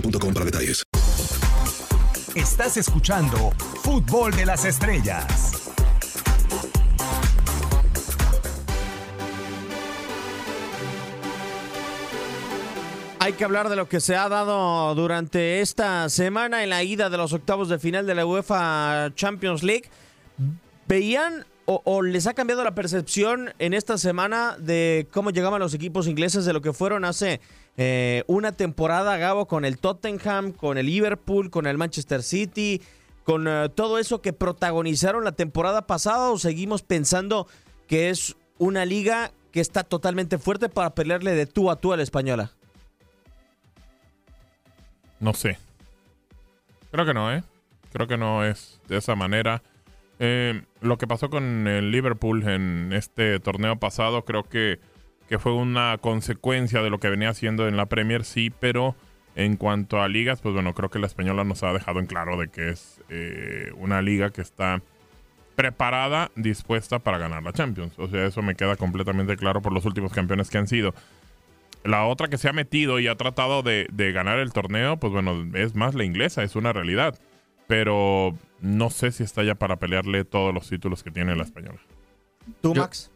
boostmobile.com para detalles. Estás escuchando Fútbol de las Estrellas. Hay que hablar de lo que se ha dado durante esta semana en la ida de los octavos de final de la UEFA Champions League. ¿Veían o, o les ha cambiado la percepción en esta semana de cómo llegaban los equipos ingleses de lo que fueron hace eh, una temporada, Gabo, con el Tottenham, con el Liverpool, con el Manchester City, con eh, todo eso que protagonizaron la temporada pasada o seguimos pensando que es una liga que está totalmente fuerte para pelearle de tú a tú a la española? No sé. Creo que no, ¿eh? Creo que no es de esa manera. Eh, lo que pasó con el Liverpool en este torneo pasado, creo que, que fue una consecuencia de lo que venía haciendo en la Premier, sí, pero en cuanto a ligas, pues bueno, creo que la española nos ha dejado en claro de que es eh, una liga que está preparada, dispuesta para ganar la Champions. O sea, eso me queda completamente claro por los últimos campeones que han sido. La otra que se ha metido y ha tratado de, de ganar el torneo, pues bueno, es más la inglesa, es una realidad. Pero no sé si está ya para pelearle todos los títulos que tiene la española. ¿Tú, Yo- Max?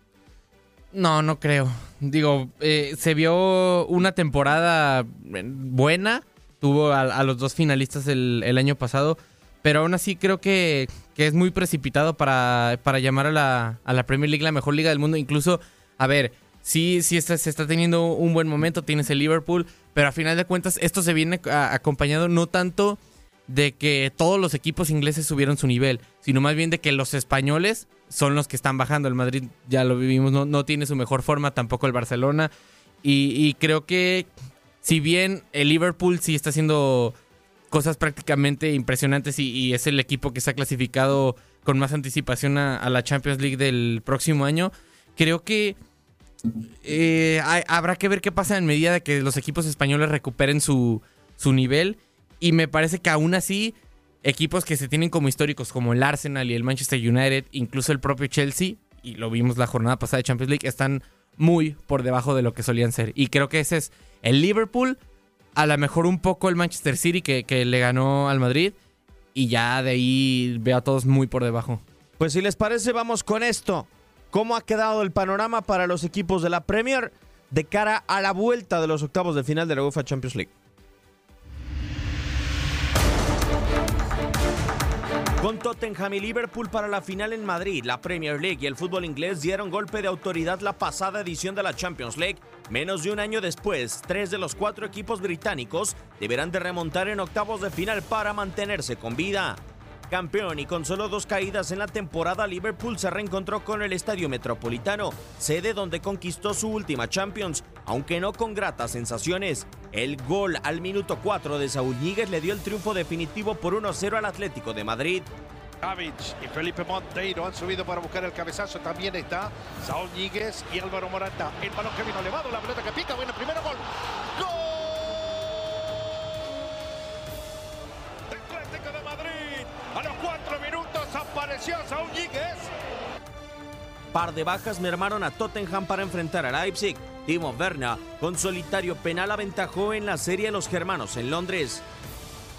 No, no creo. Digo, eh, se vio una temporada eh, buena. Tuvo a, los dos finalistas el, año pasado. Pero aún así creo que, que es muy precipitado para, para llamar a la, a la Premier League la mejor liga del mundo. Incluso, a ver, sí, sí está- se está teniendo un buen momento. Tienes el Liverpool. Pero a final de cuentas, esto se viene acompañado no tanto de que todos los equipos ingleses subieron su nivel, sino más bien de que los españoles son los que están bajando. El Madrid, ya lo vivimos, no, no tiene su mejor forma, tampoco el Barcelona. Y, creo que si bien el Liverpool sí está haciendo cosas prácticamente impresionantes y, es el equipo que está clasificado con más anticipación a, a la Champions League del próximo año, creo que eh, habrá que ver qué pasa en medida de que los equipos españoles recuperen su, su nivel. Y me parece que aún así, equipos que se tienen como históricos, como el Arsenal y el Manchester United, incluso el propio Chelsea, y lo vimos la jornada pasada de Champions League, están muy por debajo de lo que solían ser. Y creo que ese es el Liverpool, a lo mejor un poco el Manchester City que, que le ganó al Madrid, y ya de ahí veo a todos muy por debajo. Pues si les parece, vamos con esto. ¿Cómo ha quedado el panorama para los equipos de la Premier de cara a la vuelta de los octavos de final de la UEFA Champions League? Con Tottenham y Liverpool para la final en Madrid, la Premier League y el fútbol inglés dieron golpe de autoridad la pasada edición de la Champions League. Menos de un año después, tres de los cuatro equipos británicos deberán de remontar en octavos de final para mantenerse con vida. Campeón y con solo dos caídas en la temporada, Liverpool se reencontró con el Estadio Metropolitano, sede donde conquistó su última Champions, aunque no con gratas sensaciones. El gol al minuto 4 de Saúl Ñíguez le dio el triunfo definitivo por 1-0 al Atlético de Madrid. Savic y Felipe Monteiro han subido para buscar el cabezazo. También está Saúl Ñíguez y Álvaro Morata. El balón que vino elevado, la pelota que pica. Bueno, primero gol. ¡Gol! Par de bajas mermaron a Tottenham para enfrentar a Leipzig. Timo Werner, con solitario penal, aventajó en la serie de los germanos en Londres.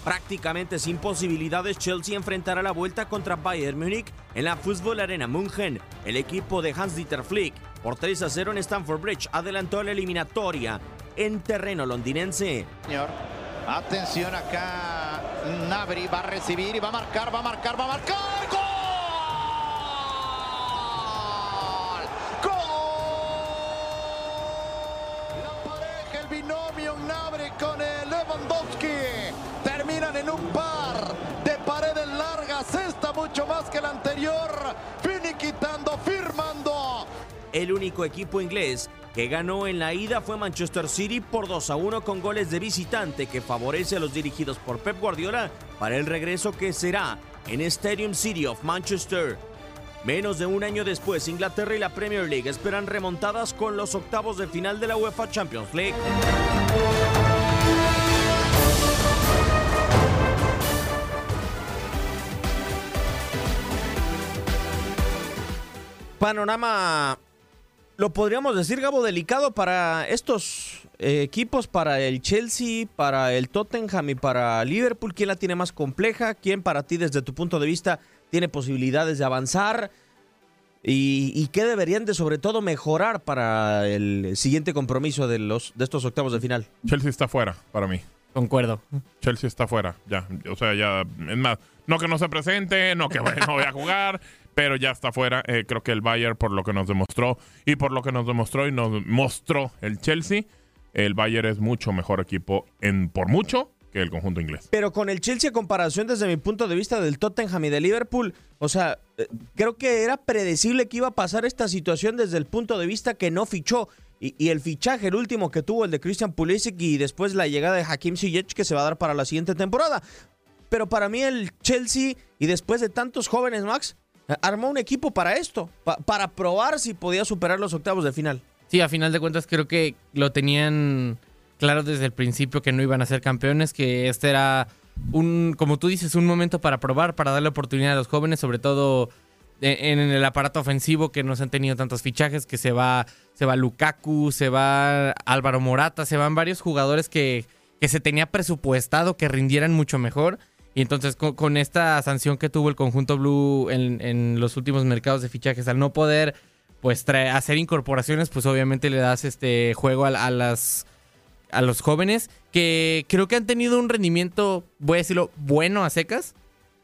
Prácticamente sin posibilidades, Chelsea enfrentará la vuelta contra Bayern Múnich en la Fútbol Arena München. El equipo de Hans-Dieter Flick, por 3 a 0 en Stamford Bridge, adelantó la eliminatoria en terreno londinense. Señor, atención acá. Nabri va a recibir y va a marcar, va a marcar, va a marcar. Con Lewandowski terminan en un par de paredes largas. Esta mucho más que la anterior. Finiquitando, firmando. El único equipo inglés que ganó en la ida fue Manchester City por 2 a 1 con goles de visitante que favorece a los dirigidos por Pep Guardiola para el regreso que será en Stadium City of Manchester. Menos de un año después, Inglaterra y la Premier League esperan remontadas con los octavos de final de la UEFA Champions League. Panorama, lo podríamos decir, Gabo, delicado para estos eh, equipos, para el Chelsea, para el Tottenham y para Liverpool. ¿Quién la tiene más compleja? ¿Quién para ti, desde tu punto de vista, tiene posibilidades de avanzar? ¿Y, y qué deberían de, sobre todo, mejorar para el siguiente compromiso de, los, de estos octavos de final? Chelsea está fuera, para mí. Concuerdo. Chelsea está fuera, ya. O sea, ya. Es más, no que no se presente, no que no vaya a jugar, pero ya está fuera. Eh, creo que el Bayern, por lo que nos demostró y por lo que nos demostró y nos mostró el Chelsea, el Bayern es mucho mejor equipo en por mucho que el conjunto inglés. Pero con el Chelsea a comparación desde mi punto de vista del Tottenham y de Liverpool, o sea, eh, creo que era predecible que iba a pasar esta situación desde el punto de vista que no fichó. Y, y el fichaje, el último que tuvo, el de Christian Pulisic y después la llegada de Hakim Ziyech que se va a dar para la siguiente temporada. Pero para mí el Chelsea, y después de tantos jóvenes, Max, armó un equipo para esto, pa- para probar si podía superar los octavos de final. Sí, a final de cuentas creo que lo tenían claro desde el principio que no iban a ser campeones, que este era un, como tú dices, un momento para probar, para darle oportunidad a los jóvenes, sobre todo en, el aparato ofensivo que no se han tenido tantos fichajes, que se va, se va Lukaku, se va Álvaro Morata, se van varios jugadores que, que se tenía presupuestado que rindieran mucho mejor. Y entonces con, esta sanción que tuvo el conjunto Blue en, en los últimos mercados de fichajes, al no poder pues trae- hacer incorporaciones, pues obviamente le das este juego a, las a los jóvenes que creo que han tenido un rendimiento, voy a decirlo, bueno a secas.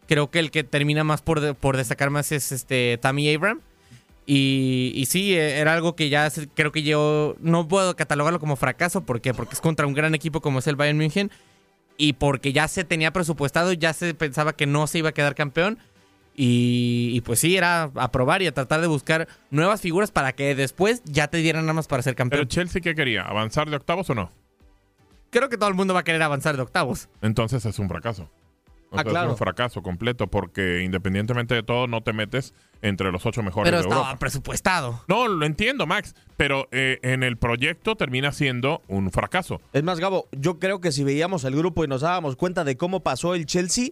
Creo que el que termina más por, por destacar más es este Tammy Abram. Y, sí, eh, era algo que ya creo que yo no puedo catalogarlo como fracaso. ¿Por? Porque es contra un gran equipo como es el Bayern München. Y porque ya se tenía presupuestado, ya se pensaba que no se iba a quedar campeón. Y, y pues sí, era a probar y a tratar de buscar nuevas figuras para que después ya te dieran más para ser Pero campeón. Chelsea, ¿qué quería? ¿Avanzar de octavos o no? Creo que todo el mundo va a querer avanzar de octavos. Entonces es un fracaso. O Ah, sea, claro. Es un fracaso completo porque independientemente de todo no te metes entre los ocho mejores Pero de estaba Europa. presupuestado. No, lo entiendo, Max, pero eh, en el proyecto termina siendo un fracaso. Es más, Gabo, yo creo que si veíamos el grupo y nos dábamos cuenta de cómo pasó el Chelsea,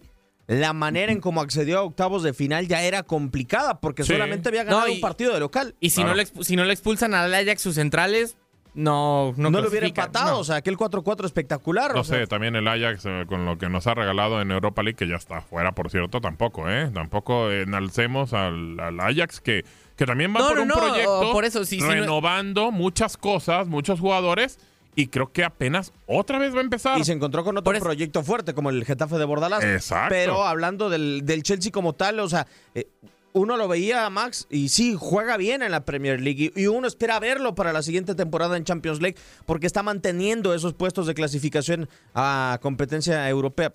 la manera en cómo accedió a octavos de final ya era complicada porque Sí. solamente había ganado No, y- un partido de local. Y si, no le, si no le expulsan al Ajax sus centrales, no No, No, lo hubiera empatado, no. o sea, aquel 4-4 espectacular. No o sea, sé, también el Ajax eh, con lo que nos ha regalado en Europa League, que ya está fuera, por cierto, tampoco, ¿eh? Tampoco enalcemos al, al Ajax, que, que también va No, por no, un no, proyecto por eso, sí, sí, no- renovando muchas cosas, muchos jugadores, Y creo que apenas otra vez va a empezar. Y se encontró con otro proyecto fuerte, como el Getafe de Bordalás. Exacto. Pero hablando del, del Chelsea como tal, o sea, eh, uno lo veía, Max, y sí, juega bien en la Premier League. Y, y uno espera verlo para la siguiente temporada en Champions League, porque está manteniendo esos puestos de clasificación a competencia europea.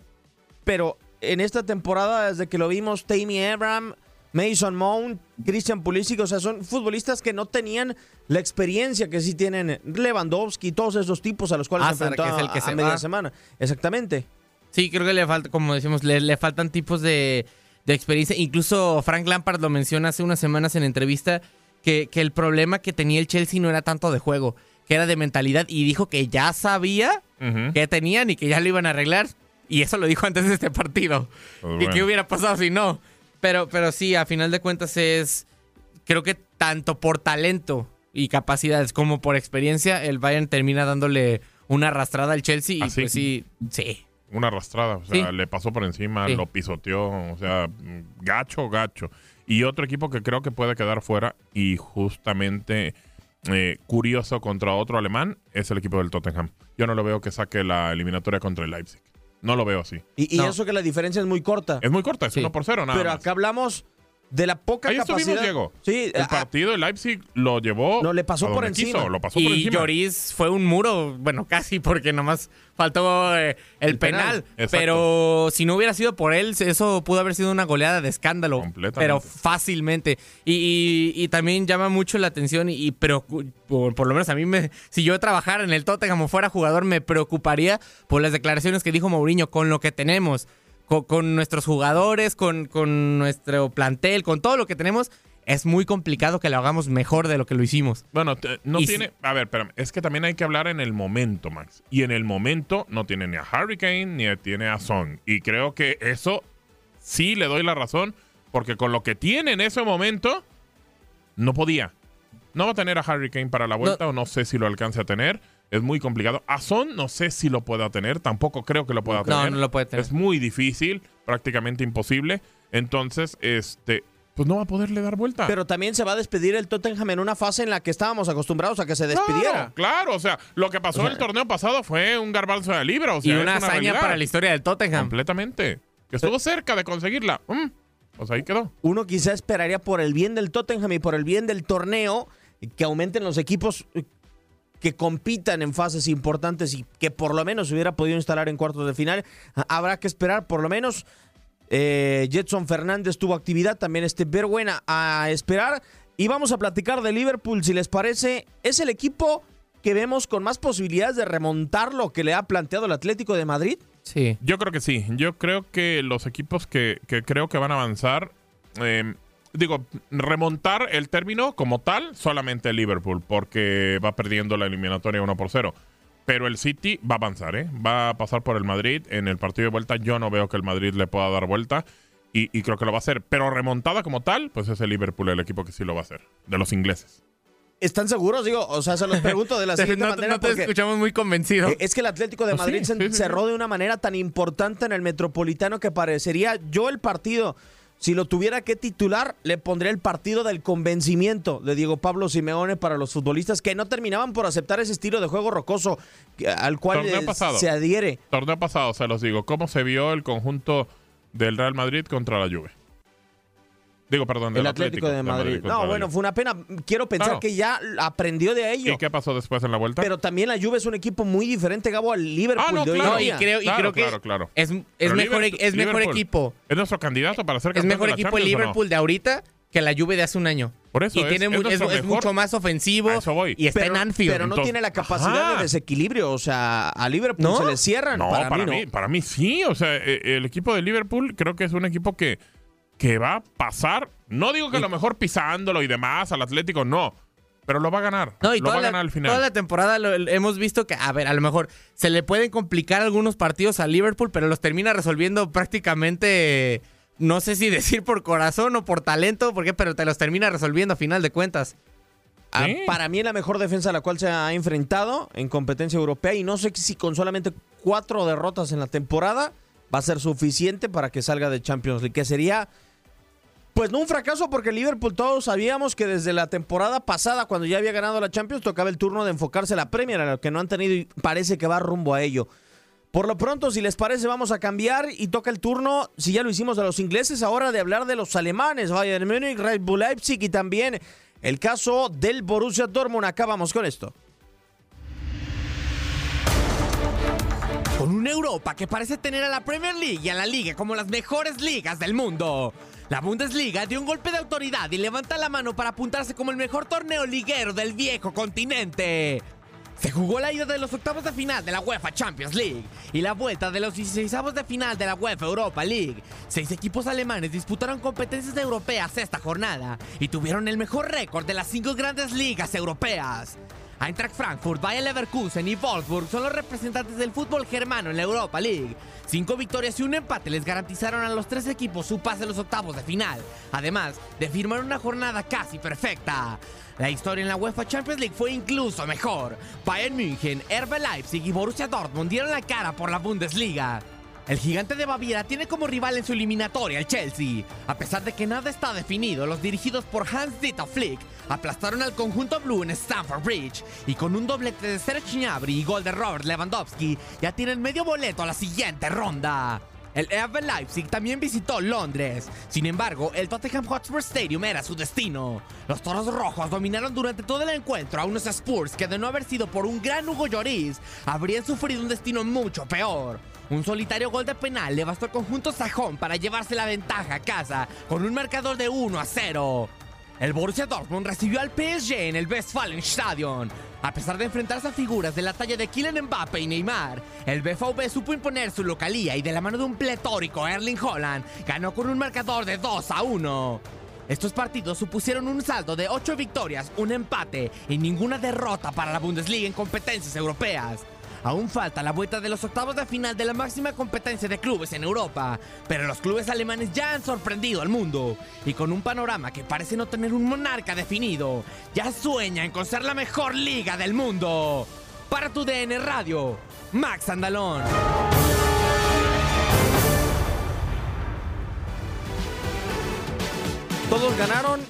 Pero en esta temporada, desde que lo vimos, Tammy Abraham, Mason Mount, Christian Pulisic, o sea, son futbolistas que no tenían la experiencia que sí tienen Lewandowski, todos esos tipos a los cuales se enfrentó que es el que a, se a media semana. Exactamente. Sí, creo que le falta, como decimos, le, le faltan tipos de, de experiencia. Incluso Frank Lampard lo menciona hace unas semanas en entrevista que, que el problema que tenía el Chelsea no era tanto de juego, que era de mentalidad y dijo que ya sabía Ujú. que tenían y que ya lo iban a arreglar. Y eso lo dijo antes de este partido. ¿Y bueno. qué hubiera pasado si no? Pero, pero sí, a final de cuentas es, creo que tanto por talento y capacidades como por experiencia, el Bayern termina dándole una arrastrada al Chelsea y ¿Ah, pues sí, sí. Una arrastrada, o sea, Sí. le pasó por encima, Sí. lo pisoteó, o sea, mm, gacho, gacho. Y otro equipo que creo que puede quedar fuera y justamente eh, curioso contra otro alemán es el equipo del Tottenham. Yo no lo veo que saque la eliminatoria contra el Leipzig. No lo veo así. Y, y eso que la diferencia es muy corta. Es muy corta, es Sí. 1 por 0 nada Pero más. acá hablamos de la poca Ahí capacidad. Diego. Sí, El a- partido de Leipzig lo llevó. No, le pasó por encima. quiso, lo pasó por Y encima. Lloris fue un muro, bueno, casi porque nomás faltó eh, el, El penal. Pero si no hubiera sido por él, eso pudo haber sido una goleada de escándalo. Completamente. Pero fácilmente. Y, y- y también llama mucho la atención y, por, por lo menos a mí, me, si yo trabajara en el Tottenham o fuera jugador, me preocuparía por las declaraciones que dijo Mourinho con lo que tenemos. Con, con nuestros jugadores, con, con nuestro plantel, con todo lo que tenemos, es muy complicado que lo hagamos mejor de lo que lo hicimos. Bueno, no Y tiene. A ver, espérame. Es que también hay que hablar en el momento, Max. Y en el momento no tiene ni a Hurricane ni tiene a Son. Y creo que eso sí le doy la razón. Porque con lo que tiene en ese momento, no podía. No va a tener a Hurricane para la vuelta, o no sé si lo alcance a tener. Es muy complicado. A Son no sé si lo pueda tener. Tampoco creo que lo pueda No, tener. no lo puede tener. Es muy difícil, prácticamente imposible. Entonces, este. Pues no va a poderle dar vuelta. Pero también se va a despedir el Tottenham en una fase en la que estábamos acostumbrados a que se despidiera. Claro, claro, o sea, lo que pasó O sea, el torneo pasado fue un garbanzo de libra, o sea, y es una hazaña realidad. para la historia del Tottenham. Completamente. Que estuvo cerca de conseguirla. Mm, Pues ahí quedó. Uno quizá esperaría por el bien del Tottenham y por el bien del torneo que aumenten los equipos que compitan en fases importantes y que por lo menos se hubiera podido instalar en cuartos de final. Ha- Habrá que esperar por lo menos. Eh, Jetson Fernández tuvo actividad, también este Berbuena a esperar. Y vamos a platicar de Liverpool, si les parece. Es el equipo que vemos con más posibilidades de remontar lo que le ha planteado el Atlético de Madrid. Sí. Yo creo que sí. Yo creo que los equipos que, que creo que van a avanzar, eh, digo, remontar el término como tal, solamente el Liverpool, porque va perdiendo la eliminatoria 1 por 0. Pero el City va a avanzar, ¿eh? Va a pasar por el Madrid. En el partido de vuelta yo no veo que el Madrid le pueda dar vuelta. Y, y creo que lo va a hacer. Pero remontada como tal, pues es el Liverpool el equipo que sí lo va a hacer. De los ingleses. ¿Están seguros? Digo, o sea, se los pregunto de la Te- siguiente no, te- manera. no te escuchamos muy convencido. Eh, Es que el Atlético de sí, Madrid se sí. cerró de una manera tan importante en el Metropolitano que parecería yo el partido. Si lo tuviera que titular, le pondría el partido del convencimiento de Diego Pablo Simeone para los futbolistas que no terminaban por aceptar ese estilo de juego rocoso al cual pasado. se adhiere. Torneo pasado, se los digo. ¿Cómo se vio el conjunto del Real Madrid contra la Juve? Digo, perdón, del El Atlético, de Madrid. No, bueno, fue una pena. Quiero pensar Claro. que ya aprendió de ello. ¿Y qué pasó después en la vuelta? Pero también la Juve es un equipo muy diferente, Gabo, al Liverpool Ah, no, de hoy claro. No, y creo, y Claro, creo que claro, claro. es, es mejor, Liverpool- es mejor equipo. ¿Es nuestro candidato para ser Es campeón mejor de la equipo el no? Liverpool de ahorita que la Juve de hace un año. Por eso y es- tiene es es, es mejor- mucho más ofensivo A eso voy. y está pero, en Anfield. pero no Entonces- tiene la capacidad Ajá. de desequilibrio. O sea, a Liverpool ¿No? se le cierran. No, para, para, mí, mí, para mí sí. O sea, eh, el equipo de Liverpool creo que es un equipo que, que va a pasar. No digo que a lo mejor pisándolo y demás al Atlético, no. Pero lo va a ganar. No, y lo va a la, ganar al final. toda la temporada lo- hemos visto que, a ver, a lo mejor se le pueden complicar algunos partidos a Liverpool, pero los termina resolviendo prácticamente, no sé si decir por corazón o por talento, porque, pero te los termina resolviendo a final de cuentas. Ah. Para mí es la mejor defensa a la cual se ha enfrentado en competencia europea y no sé si con solamente cuatro derrotas en la temporada va a ser suficiente para que salga de Champions League, que sería Pues no un fracaso porque Liverpool todos sabíamos que desde la temporada pasada, cuando ya había ganado la Champions, tocaba el turno de enfocarse en la Premier, a lo que no han tenido y parece que va rumbo a ello. Por lo pronto, si les parece, vamos a cambiar y toca el turno, si ya lo hicimos de los ingleses, ahora de hablar de los alemanes, Bayern Múnich, Red Bull Leipzig y también el caso del Borussia Dortmund. Acabamos con esto. Con una Europa que parece tener a la Premier League y a la Liga como las mejores ligas del mundo. La Bundesliga dio un golpe de autoridad y levanta la mano para apuntarse como el mejor torneo liguero del viejo continente. Se jugó la ida de los octavos de final de la UEFA Champions League y la vuelta de los 16 de final de la UEFA Europa League. Seis equipos alemanes disputaron competencias europeas esta jornada y tuvieron el mejor récord de las cinco grandes ligas europeas. Eintracht Frankfurt, Bayer Leverkusen y Wolfsburg son los representantes del fútbol germano en la Europa League. Cinco victorias y un empate les garantizaron a los tres equipos su pase a los octavos de final, además de firmar una jornada casi perfecta. La historia en la UEFA Champions League fue incluso mejor. Bayern München, RB Leipzig y Borussia Dortmund dieron la cara por la Bundesliga. El gigante de Baviera tiene como rival en su eliminatoria el Chelsea. A pesar de que nada está definido, los dirigidos por Hans-Dieter Flick aplastaron al conjunto blue en Stamford Bridge y con un doblete de Serge Gnabry y gol de Robert Lewandowski ya tienen medio boleto a la siguiente ronda. El RB Leipzig también visitó Londres. Sin embargo, el Tottenham Hotspur Stadium era su destino. Los Toros Rojos dominaron durante todo el encuentro a unos Spurs que de no haber sido por un gran Hugo Lloris, habrían sufrido un destino mucho peor. Un solitario gol de penal le bastó al conjunto sajón para llevarse la ventaja a casa con un marcador de 1 a 0. El Borussia Dortmund recibió al PSG en el Westfalenstadion. A pesar de enfrentarse a figuras de la talla de Kylian Mbappe y Neymar, el BVB supo imponer su localía y de la mano de un pletórico Erling Holland ganó con un marcador de 2 a 1. Estos partidos supusieron un saldo de 8 victorias, un empate y ninguna derrota para la Bundesliga en competencias europeas. Aún falta la vuelta de los octavos de final de la máxima competencia de clubes en Europa, pero los clubes alemanes ya han sorprendido al mundo y con un panorama que parece no tener un monarca definido, ya sueñan con ser la mejor liga del mundo. Para tu DN Radio, Max Andalón. Todos ganaron.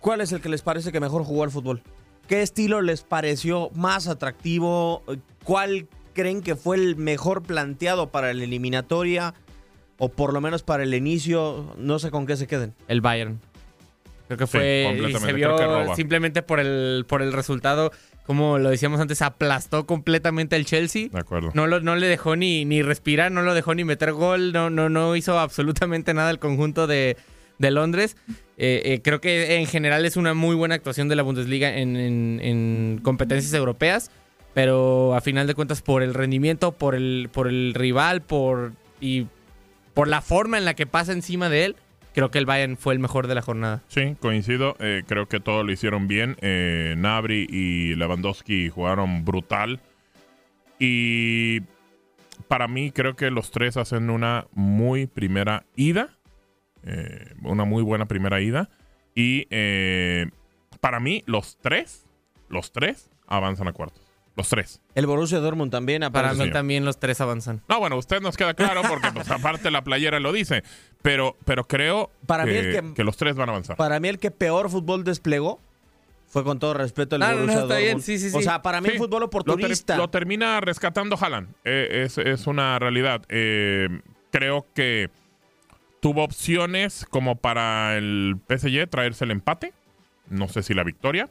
¿Cuál es el que les parece que mejor jugó al fútbol? ¿Qué estilo les pareció más atractivo? ¿Cuál creen que fue el mejor planteado para la eliminatoria? O por lo menos para el inicio, no sé con qué se queden. El Bayern. Creo que fue. y se vio simplemente por el, por el resultado. Como lo decíamos antes, aplastó completamente el Chelsea. De acuerdo. No, lo, no le dejó ni, ni respirar, no lo dejó ni meter gol, no, no, no hizo absolutamente nada el conjunto de, de Londres. Eh, eh, creo que en general es una muy buena actuación de la Bundesliga en, en, competencias europeas, pero a final de cuentas por el rendimiento, por el, por el rival, por y por la forma en la que pasa encima de él, creo que el Bayern fue el mejor de la jornada. Sí, coincido. Eh, creo que todo lo hicieron bien. Nabri y Lewandowski jugaron brutal. Y para mí creo que los tres hacen una muy primera ida eh, una muy buena primera ida. Y eh, para mí, los tres, los tres avanzan a cuartos. Los tres. El Borussia Dortmund también Para mí también los tres avanzan. No, bueno, usted nos queda claro porque pues, aparte la playera lo dice. Pero, pero creo para que, mí el que, los tres van a avanzar. Para mí el que peor fútbol desplegó fue con todo respeto el Borussia Dortmund. Sí, sí, sí. O sea, para mí el fútbol oportunista. Lo, termina rescatando Haaland. Eh, es, es, una realidad. creo que Tuvo opciones como para el PSG traerse el empate. No sé si la victoria.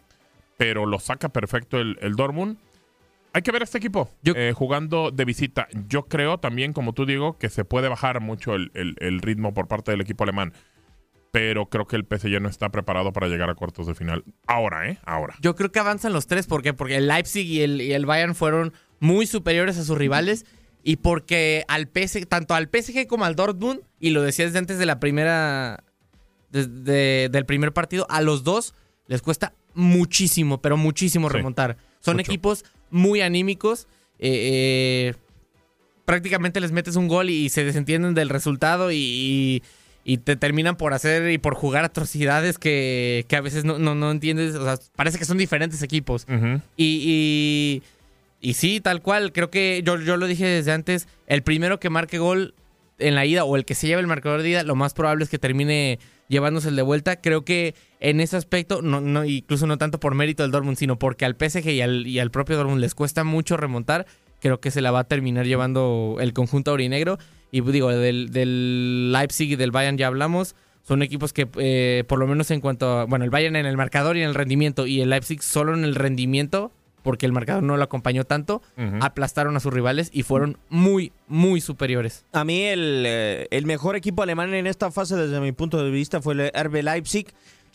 Pero lo saca perfecto el, el Dortmund. Hay que ver a este equipo eh, jugando de visita. Yo creo también, como tú digo, que se puede bajar mucho el, ritmo por parte del equipo alemán. Pero creo que el PSG no está preparado para llegar a cuartos de final. Ahora, ¿eh? Ahora. Yo creo que avanzan los tres. ¿Por qué? Porque el Leipzig y el, y el Bayern fueron muy superiores a sus rivales y porque al PSG, tanto al PSG como al Dortmund, y lo decía desde antes de la primera, del primer partido, a los dos les cuesta muchísimo, pero muchísimo remontar. Son equipos muy anímicos. Eh, eh, prácticamente les metes un gol y, se desentienden del resultado y, te terminan por hacer y por jugar atrocidades que, a veces no, no, entiendes. O sea, parece que son diferentes equipos. y y sí, tal cual, creo que yo, yo lo dije desde antes, el primero que marque gol en la ida o el que se lleve el marcador de ida, lo más probable es que termine llevándose el de vuelta. Creo que en ese aspecto, no, no, incluso no tanto por mérito del Dortmund, sino porque al PSG y al, y al propio Dortmund les cuesta mucho remontar, creo que se la va a terminar llevando el conjunto aurinegro. Y digo, del, del Leipzig y del Bayern ya hablamos. Son equipos que, eh, por lo menos en cuanto a. Bueno, el Bayern en el marcador y en el rendimiento, y el Leipzig solo en el rendimiento, porque el marcador no lo acompañó tanto, aplastaron a sus rivales y fueron muy, muy superiores. A mí, el, eh, el mejor equipo alemán en esta fase, desde mi punto de vista, fue el RB Leipzig.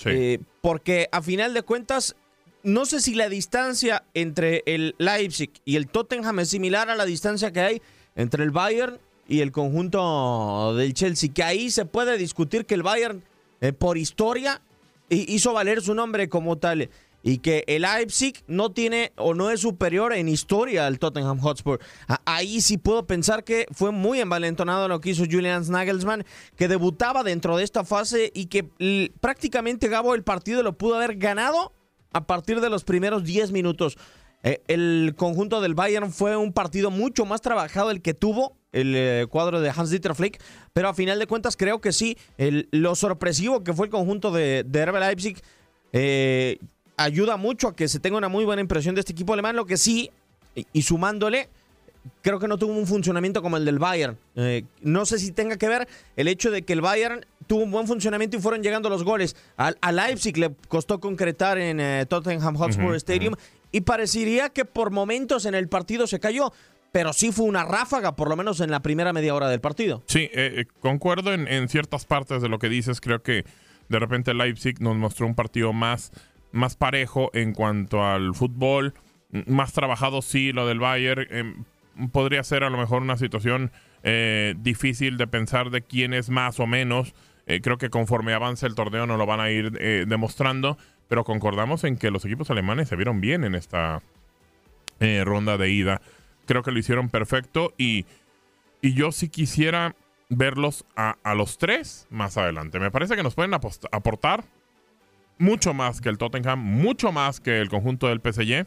Eh, porque a final de cuentas, no sé si la distancia entre el Leipzig y el Tottenham es similar a la distancia que hay entre el Bayern y el conjunto del Chelsea, que ahí se puede discutir que el Bayern, eh, por historia, hizo valer su nombre como tal. Y que el Leipzig no tiene o no es superior en historia al Tottenham Hotspur. Ahí sí puedo pensar que fue muy envalentonado lo que hizo Julian Nagelsmann, que debutaba dentro de esta fase y que prácticamente Gabo el partido lo pudo haber ganado a partir de los primeros 10 minutos. Eh, el conjunto del Bayern fue un partido mucho más trabajado el que tuvo el eh, cuadro de Hans-Dieter Flick, pero a final de cuentas creo que sí, lo sorpresivo que fue el conjunto de, de Leipzig eh, ayuda mucho a que se tenga una muy buena impresión de este equipo alemán, lo que sí, y, sumándole, creo que no tuvo un funcionamiento como el del Bayern. no sé si tenga que ver el hecho de que el Bayern tuvo un buen funcionamiento y fueron llegando los goles. A, Leipzig le costó concretar en Tottenham Hotspur Stadium y parecería que por momentos en el partido se cayó, pero sí fue una ráfaga, por lo menos en la primera media hora del partido. Sí, eh, eh, concuerdo en, ciertas partes de lo que dices. Creo que de repente Leipzig nos mostró un partido más, más parejo en cuanto al fútbol, más trabajado, sí, lo del Bayern. Em, podría ser a lo mejor una situación eh, difícil de pensar de quién es más o menos. creo que conforme avance el torneo nos lo van a ir demostrando pero concordamos en que los equipos alemanes se vieron bien en esta eh, ronda de ida. Creo que lo hicieron perfecto y, y yo sí quisiera verlos a, los tres más adelante. Me parece que nos pueden aportar mucho más que el Tottenham, mucho más que el conjunto del PSG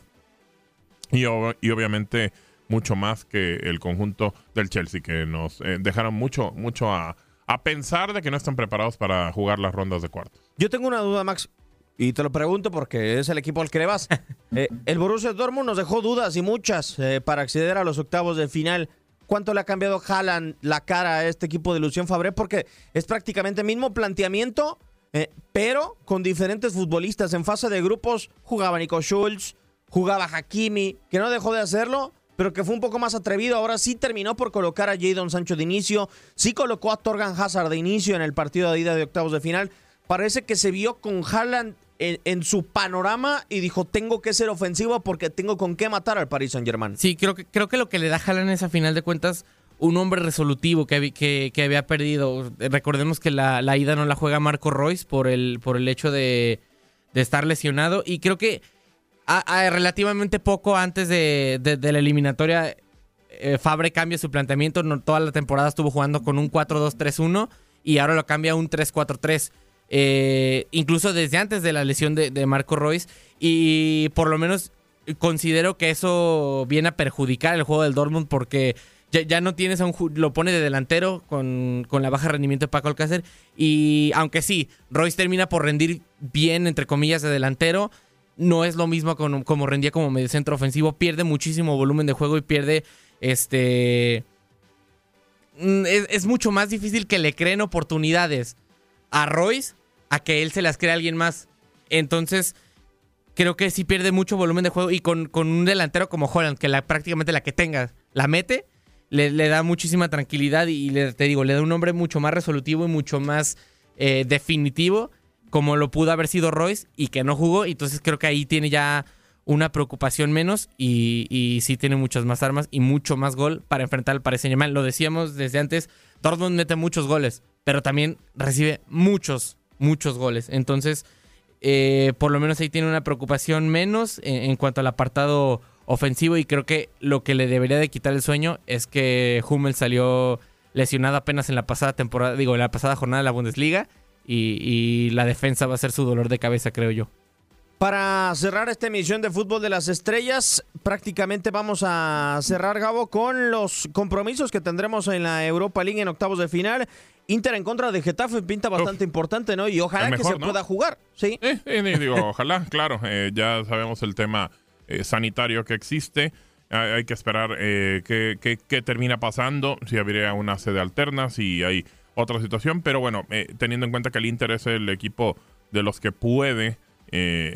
y, y obviamente mucho más que el conjunto del Chelsea, que nos eh, dejaron mucho, mucho a, a pensar de que no están preparados para jugar las rondas de cuartos. Yo tengo una duda, Max. Y te lo pregunto porque es el equipo al que le vas. Eh, el Borussia Dortmund nos dejó dudas y muchas eh, para acceder a los octavos de final. ¿Cuánto le ha cambiado Haaland la cara a este equipo de Lucien Fabré? Porque es prácticamente el mismo planteamiento, eh, pero con diferentes futbolistas. En fase de grupos jugaba Nico Schulz, jugaba Hakimi, que no dejó de hacerlo, pero que fue un poco más atrevido. Ahora sí terminó por colocar a Jadon Sancho de inicio, sí colocó a Torgan Hazard de inicio en el partido de ida de octavos de final. Parece que se vio con Haaland en, su panorama y dijo, tengo que ser ofensivo porque tengo con qué matar al Paris Saint Germain. Sí, creo que, creo que lo que le da Haaland es a final de cuentas un hombre resolutivo que, que, había perdido. Recordemos que la, ida no la juega Marco Royce por el, por el hecho de, estar lesionado y creo que relativamente poco antes de, la eliminatoria eh, Fabre cambia su planteamiento. No, toda la temporada estuvo jugando con un 4-2-3-1 y ahora lo cambia a un 3-4-3. Eh, incluso desde antes de la lesión de, Marco Royce. Y por lo menos considero que eso viene a perjudicar el juego del Dortmund porque ya, no tienes a un... lo pone de delantero con, con, la baja rendimiento de Paco Alcácer. Y aunque sí, Royce termina por rendir bien, entre comillas, de delantero. No es lo mismo como, rendía como medio centro ofensivo. Pierde muchísimo volumen de juego y pierde este... Mm, es mucho más difícil que le creen oportunidades a Royce a que él se las crea a alguien más. Entonces, creo que sí pierde mucho volumen de juego y con, un delantero como Holland, que la, prácticamente la que tenga la mete, le, da muchísima tranquilidad y le, te digo, le da un nombre mucho más resolutivo y mucho más eh, definitivo, como lo pudo haber sido Royce y que no jugó. Entonces creo que ahí tiene ya una preocupación menos y, sí tiene muchas más armas y mucho más gol para enfrentar al Paris Saint-Germain. Lo decíamos desde antes, Dortmund mete muchos goles, pero también recibe muchos, muchos goles. Entonces, eh, por lo menos ahí tiene una preocupación menos en, cuanto al apartado ofensivo y creo que lo que le debería de quitar el sueño es que Hummel salió lesionado apenas en la pasada temporada, digo, en la pasada jornada de la Bundesliga y, la defensa va a ser su dolor de cabeza, creo yo. Para cerrar esta emisión de Fútbol de las Estrellas, prácticamente vamos a cerrar, Gabo, con los compromisos que tendremos en la Europa League en octavos de final. Inter en contra de Getafe pinta bastante importante, ¿no? Y ojalá que se pueda jugar, ¿sí? Eh, eh, digo, ojalá, claro. Eh, ya sabemos el tema sanitario que existe. Hay, que esperar qué termina pasando, si habría una sede alterna, si hay otra situación. Pero bueno, teniendo en cuenta que el Inter es el equipo de los que puede eh,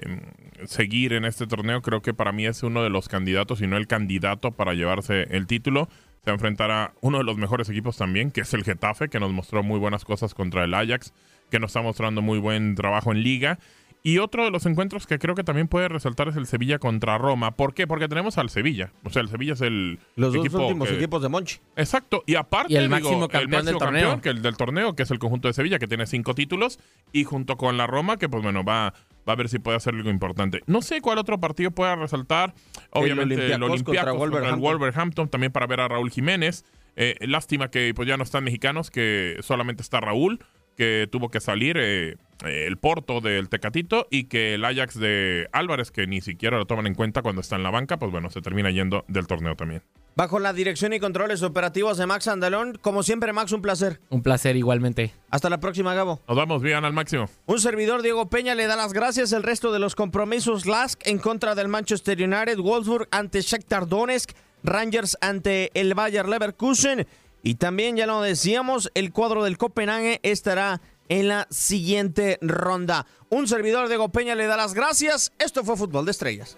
seguir en este torneo. Creo que para mí es uno de los candidatos, y no el candidato para llevarse el título. Se enfrentará uno de los mejores equipos también, que es el Getafe, que nos mostró muy buenas cosas contra el Ajax, que nos está mostrando muy buen trabajo en liga. Y otro de los encuentros que creo que también puede resaltar es el Sevilla contra Roma. ¿Por qué? Porque tenemos al Sevilla. O sea, el Sevilla es el los dos últimos equipos de Monchi. Exacto. Y aparte, el máximo campeón, del, torneo. que el del torneo, que es el conjunto de Sevilla, que tiene cinco títulos. Y junto con la Roma, que pues bueno, va, va a ver si puede hacer algo importante. No sé cuál otro partido pueda resaltar. Obviamente el Olympiacos contra, el Wolverhampton. También para ver a Raúl Jiménez. Eh, lástima que pues ya no están mexicanos, que solamente está Raúl que tuvo que salir eh, eh, el Porto del Tecatito y que el Ajax de Álvarez, que ni siquiera lo toman en cuenta cuando está en la banca, pues bueno, se termina yendo del torneo también. Bajo la dirección y controles operativos de Max Andalón, como siempre, Max, un placer. Un placer igualmente. Hasta la próxima, Gabo. Nos vamos bien al máximo. Un servidor, Diego Peña, le da las gracias. El resto de los compromisos, Lask en contra del Manchester United, Wolfsburg ante Shakhtar Donetsk, Rangers ante el Bayer Leverkusen y también, ya lo decíamos, el cuadro del Copenhague estará en la siguiente ronda. Un servidor de Gopeña le da las gracias. Esto fue Fútbol de Estrellas.